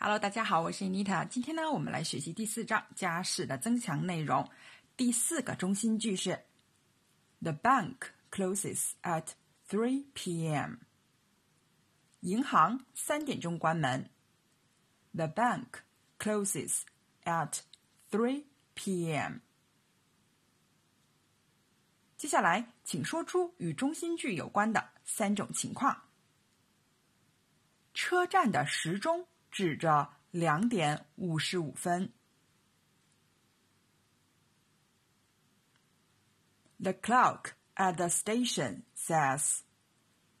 Hello，大家好，我是 Anita。今天呢，我们来学习第四章家事的增强内容。第四个中心句是：The bank closes at three p.m. 银行三点钟关门。The bank closes at three p.m. 接下来，请说出与中心句有关的三种情况。车站的时钟。指着两点五十五分。The clock at the station says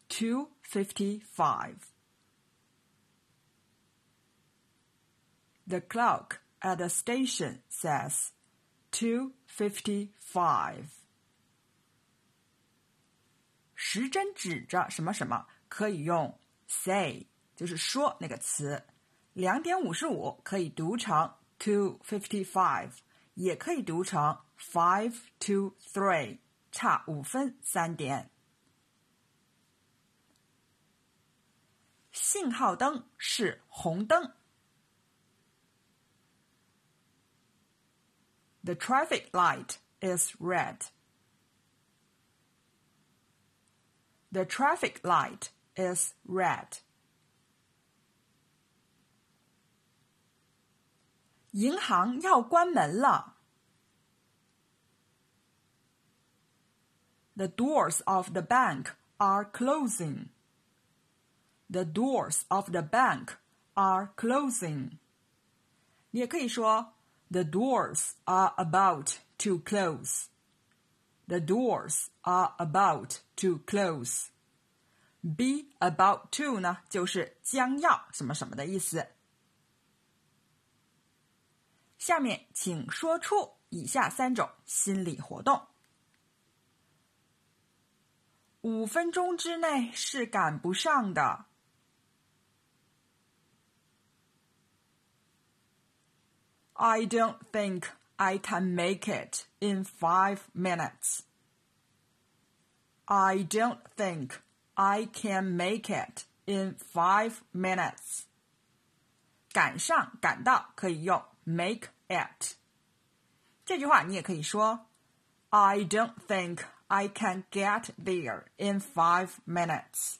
two fifty-five. The clock at the station says two fifty-five. 时针指着什么什么，可以用 say，就是说那个词。 两点五十五可以读成 two fifty five，也可以读成 five to three，差五分三点。信号灯是红灯。The traffic light is red. The traffic light is red. 银行要关门了。The doors of the bank are closing. The doors of the bank are closing. 你也可以说 The doors are about to close. The doors are about to close. Be about to 呢，就是将要什么什么的意思。 下面请说出以下三种心理活动。五分钟之内是赶不上的。I don't think I can make it in five minutes. I don't think I can make it in five minutes. 赶上、赶到可以用 make it。这句话你也可以说：I don't think I can get there in five minutes.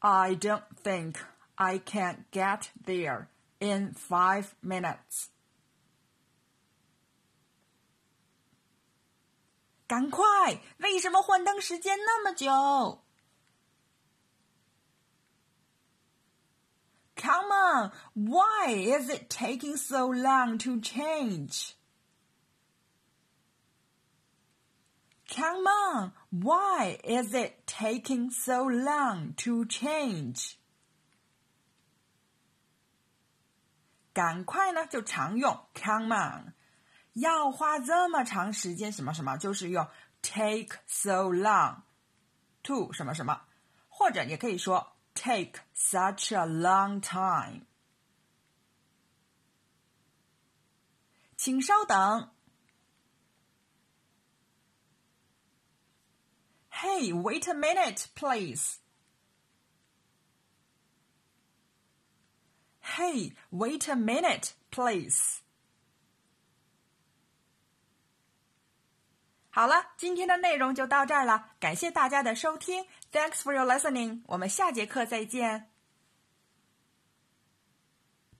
I don't think I can get there in five minutes. 赶快！为什么换灯时间那么久 ？Come on, why is it taking so long to change? Come on, why is it taking so long to change? 赶快呢，就常用 come on，要花这么长时间什么什么，就是用 take so long to 什么什么，或者也可以说 take such a long time? 请稍等。Hey, wait a minute, please. Hey, wait a minute, please. 好了，今天的内容就到这儿了，感谢大家的收听。Thanks for your listening。我们下节课再见。